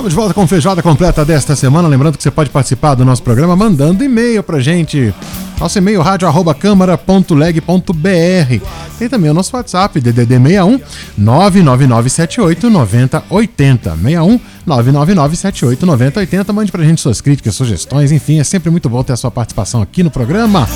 Estamos de volta com Feijoada Completa desta semana. Lembrando que você pode participar do nosso programa mandando e-mail pra gente. Nosso e-mail rádio@câmara.leg.br. Tem também o nosso WhatsApp DDD 61 99978 9080 61 99978 9080. Mande pra gente suas críticas, sugestões, enfim, é sempre muito bom ter a sua participação aqui no programa.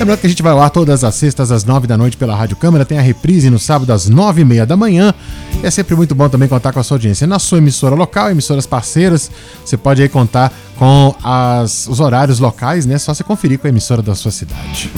Lembrando que a gente vai ar todas as sextas às nove da noite pela Rádio Câmara, tem a reprise no sábado às nove e meia da manhã. E é sempre muito bom também contar com a sua audiência na sua emissora local, emissoras parceiras. Você pode aí contar com as, os horários locais, né? Só você conferir com a emissora da sua cidade.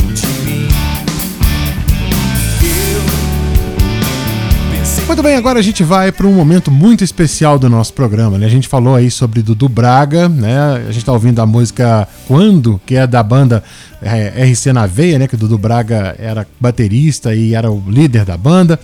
Muito bem, agora a gente vai para um momento muito especial do nosso programa. Né? A gente falou aí sobre Dudu Braga, né? A gente está ouvindo a música Quando, que é da banda é, RC na Veia, né? Que o Dudu Braga era baterista e era o líder da banda.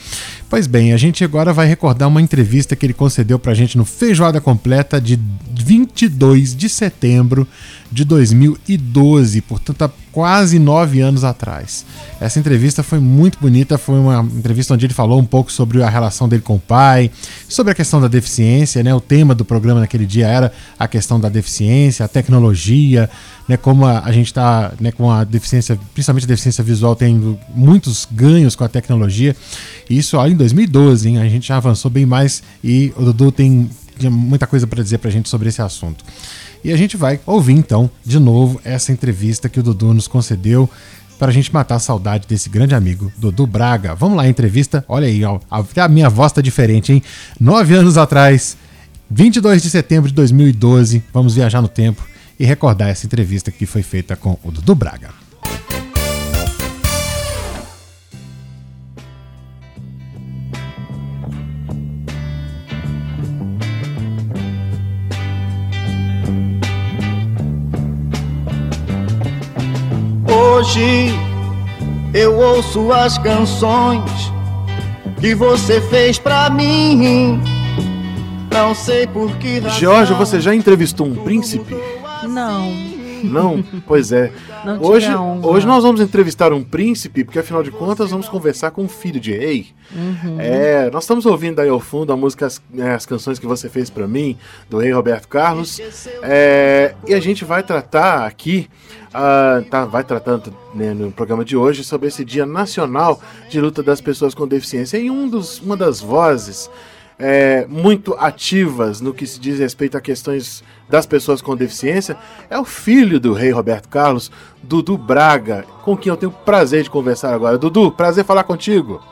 Pois bem, a gente agora vai recordar uma entrevista que ele concedeu pra gente no Feijoada Completa de 22 de setembro de 2012, portanto há quase nove anos atrás. Essa entrevista foi muito bonita, foi uma entrevista onde ele falou um pouco sobre a relação dele com o pai, sobre a questão da deficiência, né? O tema do programa naquele dia era a questão da deficiência, a tecnologia, né? Como a, a gente está né, com a deficiência, principalmente a deficiência visual, tendo muitos ganhos com a tecnologia. Isso olha em 2012, hein? A gente já avançou bem mais e o Dudu tem muita coisa para dizer para a gente sobre esse assunto. E a gente vai ouvir então de novo essa entrevista que o Dudu nos concedeu para a gente matar a saudade desse grande amigo, Dudu Braga. Vamos lá, entrevista. Olha aí, ó, até a minha voz tá diferente, hein? Nove anos atrás, 22 de setembro de 2012, vamos viajar no tempo e recordar essa entrevista que foi feita com o Dudu Braga. Hoje eu ouço as canções que você fez pra mim. Não sei por que razão. Jorge, você já entrevistou um príncipe? Não. Não? Pois é. Não hoje, hoje nós vamos entrevistar um príncipe, porque afinal de contas vamos conversar com um filho de rei. Uhum. É, nós estamos ouvindo aí ao fundo a música, as, né, as canções que você fez pra mim, do rei Roberto Carlos. É, e a gente vai tratar aqui, ah, tá, vai tratando né, no programa de hoje sobre esse Dia Nacional de Luta das Pessoas com Deficiência. E um dos, uma das vozes é, muito ativas no que se diz respeito a questões das pessoas com deficiência é o filho do rei Roberto Carlos, Dudu Braga, com quem eu tenho prazer de conversar agora. Dudu, prazer falar contigo.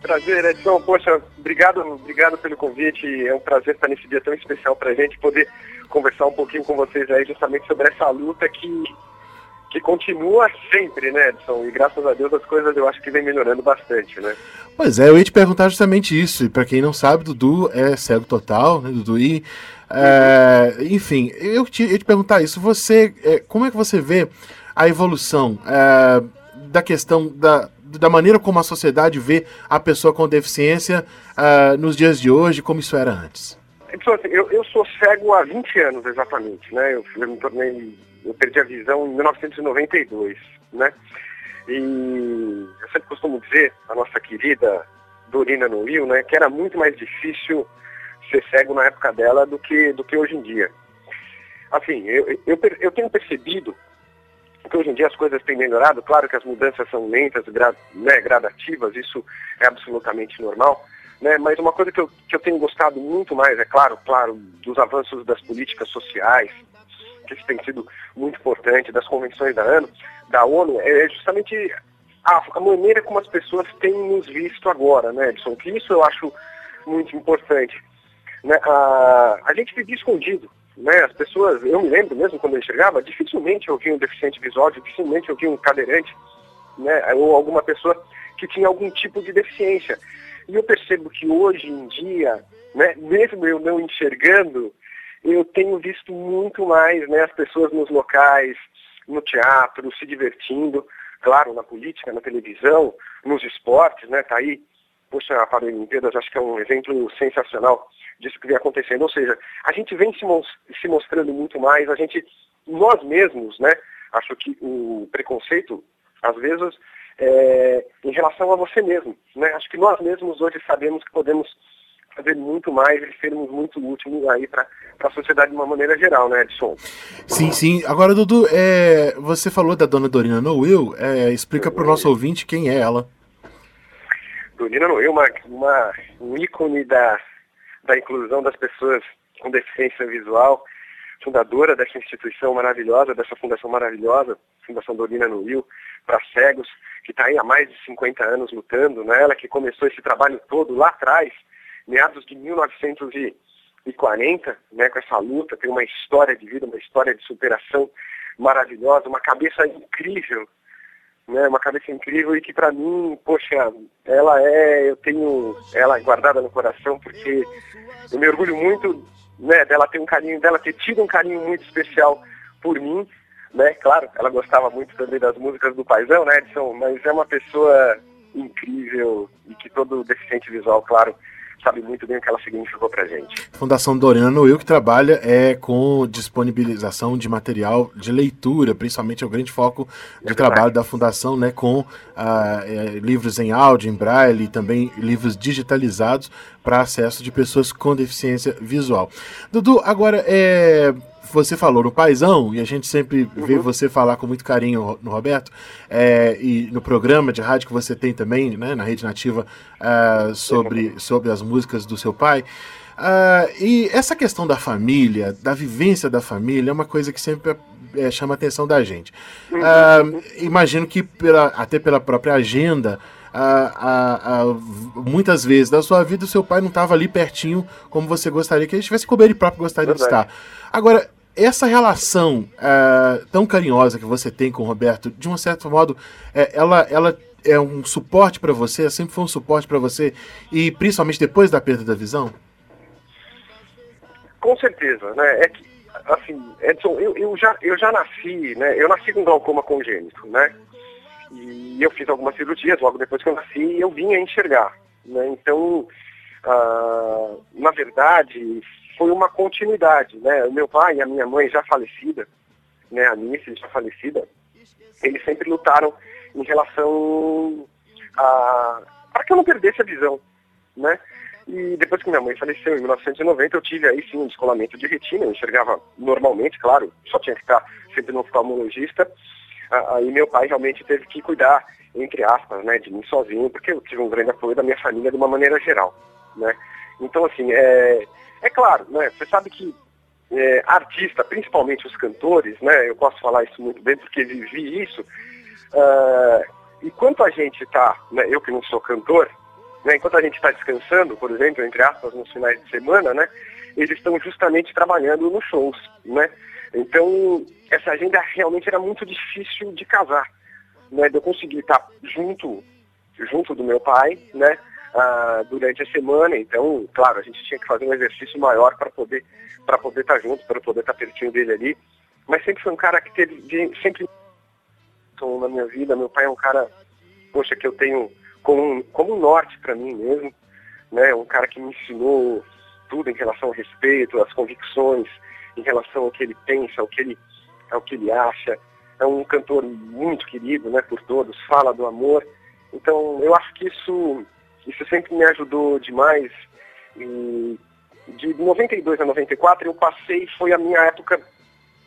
Prazer, Edson. Poxa, obrigado, obrigado pelo convite. É um prazer estar nesse dia tão especial para a gente poder conversar um pouquinho com vocês aí justamente sobre essa luta que, que continua sempre, né, Edson? E graças a Deus as coisas eu acho que vem melhorando bastante, né? Pois é, eu ia te perguntar justamente isso. E para quem não sabe, Dudu é cego total, né, Dudu? E, é, enfim, eu te, eu ia te perguntar isso. Você, é, como é que você vê a evolução é, da questão da, da maneira como a sociedade vê a pessoa com deficiência é, nos dias de hoje, como isso era antes? Edson, assim, eu, eu sou cego há 20 anos exatamente, né? Eu, eu me tornei, eu perdi a visão em 1992, né? E eu sempre costumo dizer, a nossa querida Dorina Noil, né, que era muito mais difícil ser cego na época dela do que, do que hoje em dia. Assim, eu, eu, eu tenho percebido que hoje em dia as coisas têm melhorado, claro que as mudanças são lentas, gra, né, gradativas, isso é absolutamente normal, né, mas uma coisa que eu, que eu tenho gostado muito mais, é claro, claro, dos avanços das políticas sociais, que isso tem sido muito importante, das convenções da ONU, da ONU é justamente a, a maneira como as pessoas têm nos visto agora, né, Edson? Que isso eu acho muito importante. Né? A, a gente vivia escondido, né? As pessoas, eu me lembro mesmo quando eu enxergava, dificilmente eu via um deficiente visual, dificilmente eu via um cadeirante, né? Ou alguma pessoa que tinha algum tipo de deficiência. E eu percebo que hoje em dia, né, mesmo eu não enxergando, eu tenho visto muito mais né, as pessoas nos locais, no teatro, se divertindo, claro, na política, na televisão, nos esportes, né? Tá aí, poxa, a Paralimpíadas acho que é um exemplo sensacional disso que vem acontecendo. Ou seja, a gente vem se, se mostrando muito mais, a gente, nós mesmos, né? Acho que o preconceito, às vezes, é, em relação a você mesmo. Né? Acho que nós mesmos hoje sabemos que podemos fazer muito mais e sermos muito úteis aí para a sociedade de uma maneira geral, né, Edson? Sim, sim. Agora, Dudu, é, você falou da dona Dorina Noel, é, explica para o nosso ouvinte quem é ela. Dorina Noel, uma, uma, um ícone da, da inclusão das pessoas com deficiência visual, fundadora dessa instituição maravilhosa, dessa fundação maravilhosa, Fundação Dorina Noel, para cegos, que está aí há mais de 50 anos lutando, né? ela que começou esse trabalho todo lá atrás, meados de 1940, né, com essa luta, tem uma história de vida, uma história de superação maravilhosa, uma cabeça incrível, né, uma cabeça incrível e que para mim, poxa, ela é, eu tenho ela guardada no coração porque eu me orgulho muito, né, dela ter um carinho, dela ter tido um carinho muito especial por mim, né, claro, ela gostava muito também das músicas do Paizão, né, Edson, mas é uma pessoa incrível e que todo deficiente visual, claro, sabe muito bem o que ela significou para gente. Fundação Doriana Noel que trabalha é com disponibilização de material de leitura, principalmente é o grande foco de é trabalho da fundação, né, com ah, é, livros em áudio, em braille e também livros digitalizados para acesso de pessoas com deficiência visual. Dudu, agora é você falou no Paizão, e a gente sempre uhum. vê você falar com muito carinho no Roberto, é, e no programa de rádio que você tem também, né, na Rede Nativa, uh, sobre, sobre as músicas do seu pai. Uh, e essa questão da família, da vivência da família, é uma coisa que sempre é, chama a atenção da gente. Uh, imagino que, pela, até pela própria agenda, muitas vezes da sua vida o seu pai não estava ali pertinho como você gostaria que ele estivesse, como ele próprio gostaria Verdade. de estar. Agora, essa relação uh, tão carinhosa que você tem com o Roberto, de um certo modo, é, ela, ela é um suporte para você, sempre foi um suporte para você, e principalmente depois da perda da visão? Com certeza, né? É que, assim, Edson, eu, eu, já, eu já nasci, né? Eu nasci com glaucoma congênito, né? E eu fiz algumas cirurgias logo depois que eu nasci e eu vinha enxergar, né? Então, uh, na verdade, foi uma continuidade, né? O meu pai e a minha mãe já falecida, né, a Nice já falecida, eles sempre lutaram em relação a para que eu não perdesse a visão, né? E depois que minha mãe faleceu em 1990, eu tive aí sim um descolamento de retina, eu enxergava normalmente, claro, só tinha que estar sempre no oftalmologista. Aí meu pai realmente teve que cuidar, entre aspas, né, de mim sozinho, porque eu tive um grande apoio da minha família de uma maneira geral, né? Então, assim, é, é claro, né? Você sabe que é, artista, principalmente os cantores, né? Eu posso falar isso muito bem porque vivi isso. Uh, enquanto a gente está, né, eu que não sou cantor, né, enquanto a gente está descansando, por exemplo, entre aspas, nos finais de semana, né? Eles estão justamente trabalhando nos shows, né? Então, essa agenda realmente era muito difícil de casar, né? De eu conseguir estar junto, junto do meu pai, né? Ah, durante a semana. Então, claro, a gente tinha que fazer um exercício maior para poder para poder estar tá junto, para poder estar tá pertinho dele ali. Mas sempre foi um cara que teve sempre na minha vida. Meu pai é um cara, poxa, que eu tenho como, como um norte para mim mesmo, né? Um cara que me ensinou tudo em relação ao respeito, às convicções, em relação ao que ele pensa, ao que ele, ao que ele acha. É um cantor muito querido, né, por todos, fala do amor. Então, eu acho que isso isso sempre me ajudou demais. E de 92 a 94 eu passei, foi a minha época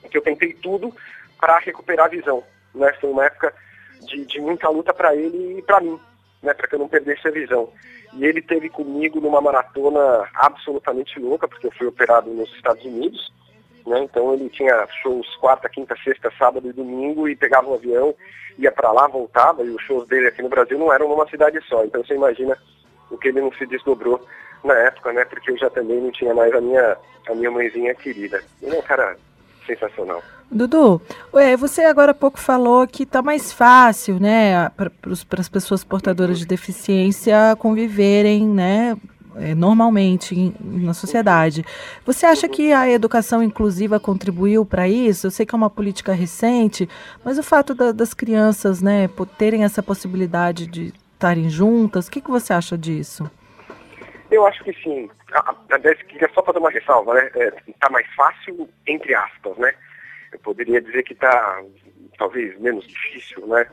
que eu tentei tudo para recuperar a visão. Né? Foi uma época de, de muita luta para ele e para mim, né? para que eu não perdesse a visão. E ele teve comigo numa maratona absolutamente louca, porque eu fui operado nos Estados Unidos. Né? Então ele tinha shows quarta, quinta, sexta, sábado e domingo e pegava um avião, ia para lá, voltava e os shows dele aqui no Brasil não eram numa cidade só. Então você imagina o que ele não se desdobrou na época, né? Porque eu já também não tinha mais a minha, a minha mãezinha querida. Ele é um cara sensacional. Dudu, você agora há pouco falou que está mais fácil, né, para as pessoas portadoras de deficiência conviverem, né, é, normalmente em, na sociedade. Você acha que a educação inclusiva contribuiu para isso? Eu sei que é uma política recente, mas o fato da, das crianças, né, terem essa possibilidade de estarem juntas, o que, que você acha disso? Eu acho que sim. Aliás, queria só fazer uma ressalva, né? É, tá mais fácil, entre aspas, né? Eu poderia dizer que está talvez menos difícil, né?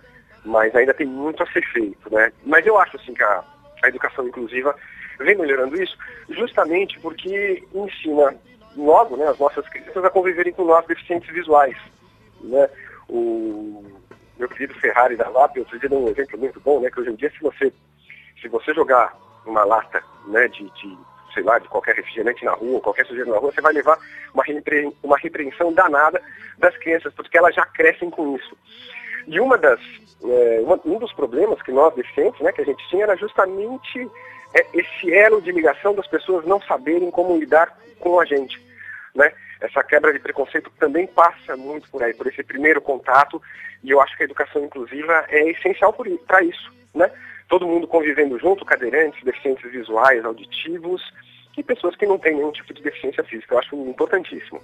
Mas ainda tem muito a ser feito, né? Mas eu acho assim que a, a educação inclusiva vem melhorando isso, justamente porque ensina logo, né, as nossas crianças a conviverem com nós deficientes visuais, né? O meu querido Ferrari da LAP, outro dia deu um exemplo muito bom, né? Que hoje em dia se você se você jogar uma lata, né, de, de sei lá, de qualquer refrigerante na rua, qualquer sujeito na rua, você vai levar uma, repre, uma repreensão danada das crianças, porque elas já crescem com isso. E uma das, é, uma, um dos problemas que nós deficientes, né, que a gente tinha, era justamente é, esse elo de ligação das pessoas não saberem como lidar com a gente, né? Essa quebra de preconceito também passa muito por aí, por esse primeiro contato, e eu acho que a educação inclusiva é essencial para isso, né? todo mundo convivendo junto, cadeirantes, deficientes visuais, auditivos e pessoas que não têm nenhum tipo de deficiência física. Eu acho importantíssimo.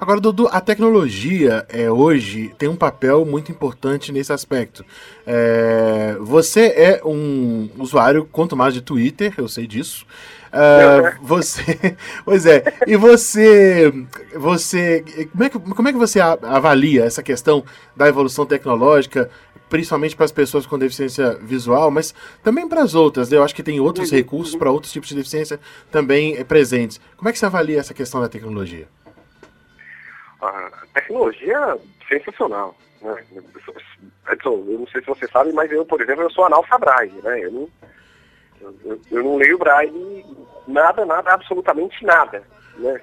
Agora, Dudu, a tecnologia é, hoje tem um papel muito importante nesse aspecto. É, você é um usuário, quanto mais de Twitter, eu sei disso. Uh, você, pois é, e você, você, como é que, como é que você avalia essa questão da evolução tecnológica principalmente para as pessoas com deficiência visual, mas também para as outras. Né? Eu acho que tem outros uhum, recursos uhum. para outros tipos de deficiência também eh, presentes. Como é que você avalia essa questão da tecnologia? A tecnologia é sensacional. Né? Edson, eu não sei se você sabe, mas eu, por exemplo, eu sou analfabraille, né? Eu não, eu, eu não leio braille nada, nada, absolutamente nada, né?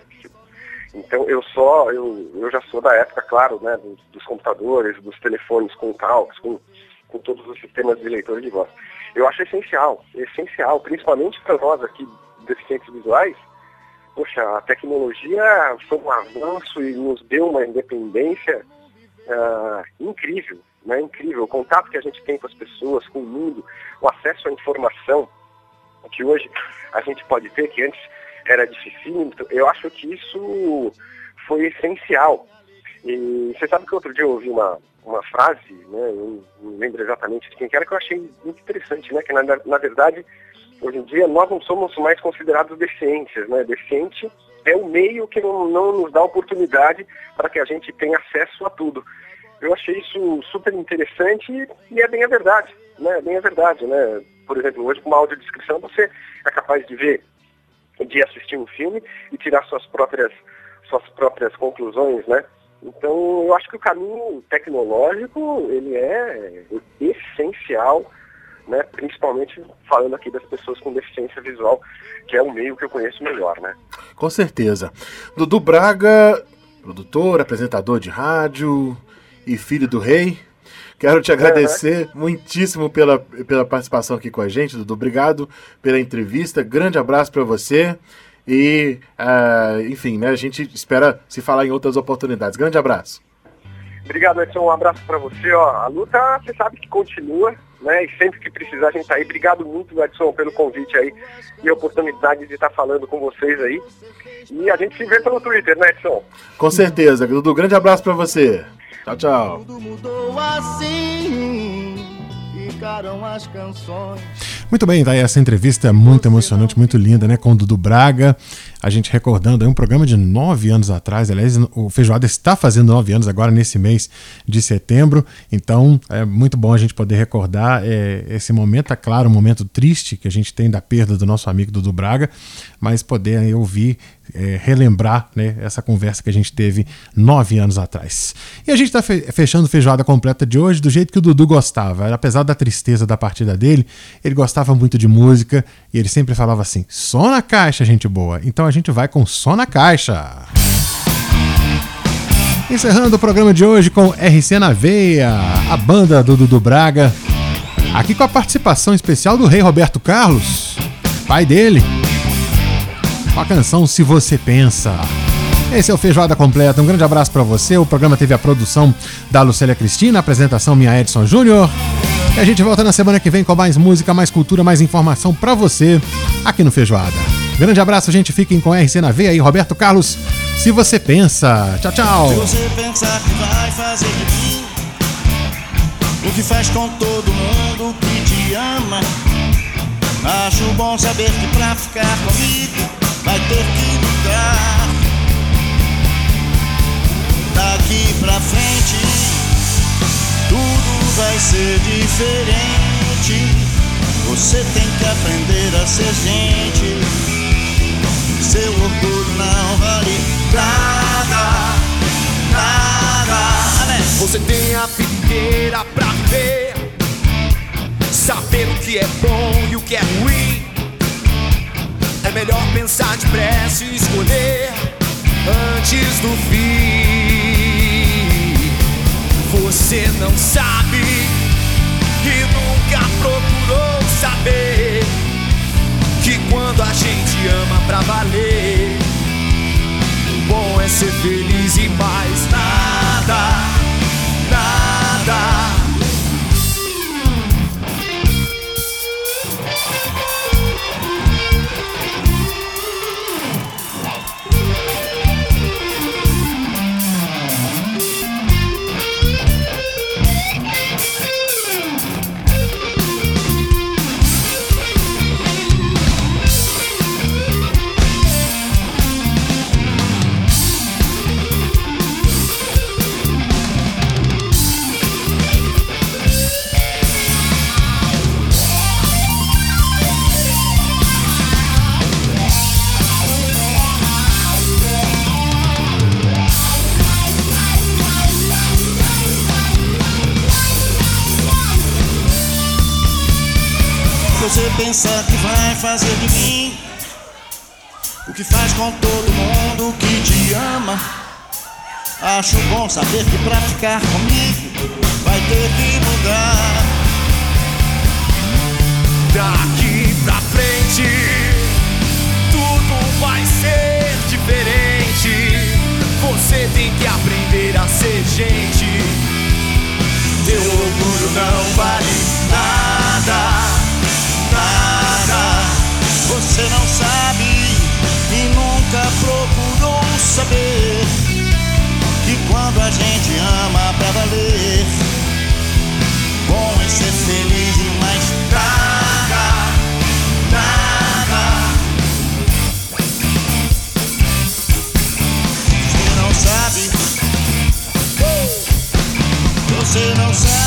Então eu só, eu, eu já sou da época, claro, né, dos, dos computadores, dos telefones com calcs, com, com todos os sistemas de leitor de voz. Eu acho essencial, essencial, principalmente para nós aqui, deficientes visuais, poxa, a tecnologia foi um avanço e nos deu uma independência uh, incrível, né, incrível. O contato que a gente tem com as pessoas, com o mundo, o acesso à informação, que hoje a gente pode ter, que antes era difícil, eu acho que isso foi essencial. E você sabe que outro dia eu ouvi uma, uma frase, né, eu não lembro exatamente de quem era, que eu achei muito interessante, né, que na, na verdade, hoje em dia, nós não somos mais considerados deficientes, né, deficiente é o meio que não, não nos dá oportunidade para que a gente tenha acesso a tudo. Eu achei isso super interessante e é bem a verdade, né, é bem a verdade, né, por exemplo, hoje com uma audiodescrição você é capaz de ver de assistir um filme e tirar suas próprias, suas próprias conclusões, né? Então, eu acho que o caminho tecnológico, ele é essencial, né? Principalmente falando aqui das pessoas com deficiência visual, que é o meio que eu conheço melhor, né? Com certeza. Dudu Braga, produtor, apresentador de rádio e filho do rei, Quero te agradecer uhum. muitíssimo pela, pela participação aqui com a gente, Dudu. Obrigado pela entrevista. Grande abraço para você. E, uh, enfim, né, a gente espera se falar em outras oportunidades. Grande abraço. Obrigado, Edson. Um abraço para você. Ó, a luta, você sabe que continua, né? E sempre que precisar, a gente tá aí. Obrigado muito, Edson, pelo convite aí e a oportunidade de estar falando com vocês aí. E a gente se vê pelo Twitter, né, Edson? Com certeza. Dudu, grande abraço para você. Tchau, tchau. Tudo mudou assim, ficaram as canções. Muito bem, daí essa entrevista é muito emocionante, muito linda, né? Com o Dudu Braga, a gente recordando é um programa de nove anos atrás. Aliás, o Feijoada está fazendo nove anos agora nesse mês de setembro. Então é muito bom a gente poder recordar é, esse momento. É claro, um momento triste que a gente tem da perda do nosso amigo Dudu Braga, mas poder aí, ouvir é, relembrar né, essa conversa que a gente teve nove anos atrás. E a gente está fechando feijoada completa de hoje do jeito que o Dudu gostava. Apesar da tristeza da partida dele, ele gostava muito de música e ele sempre falava assim: só na caixa, gente boa. Então a gente vai com só na caixa. Encerrando o programa de hoje com RC na Veia, a banda do Dudu Braga. Aqui com a participação especial do rei Roberto Carlos, pai dele com a canção Se Você Pensa. Esse é o Feijoada Completa. Um grande abraço para você. O programa teve a produção da Lucélia Cristina, a apresentação minha Edson Júnior. E a gente volta na semana que vem com mais música, mais cultura, mais informação para você aqui no Feijoada. Grande abraço, gente. Fiquem com RC na veia aí, Roberto Carlos. Se você pensa. Tchau, tchau. Se você pensar que vai fazer de mim o que faz com todo mundo que te ama Acho bom saber que pra ficar comigo vai ter que mudar. Daqui pra frente, tudo vai ser diferente. Você tem que aprender a ser gente. Seu orgulho não vale nada, nada. Você tem a inteira pra ver, saber o que é bom e o que é ruim. É melhor pensar depressa e escolher antes do fim. Você não sabe e nunca procurou saber quando a gente ama pra valer, o bom é ser feliz e mais nada, nada. Pensa que vai fazer de mim o que faz com todo mundo que te ama. Acho bom saber que pra ficar comigo vai ter que mudar. Daqui pra frente, tudo vai ser diferente. Você tem que aprender a ser gente. Teu orgulho não vale nada. Você não sabe e nunca procurou saber que quando a gente ama pra valer, bom é ser feliz e mais nada, nada. Você não sabe, você não sabe.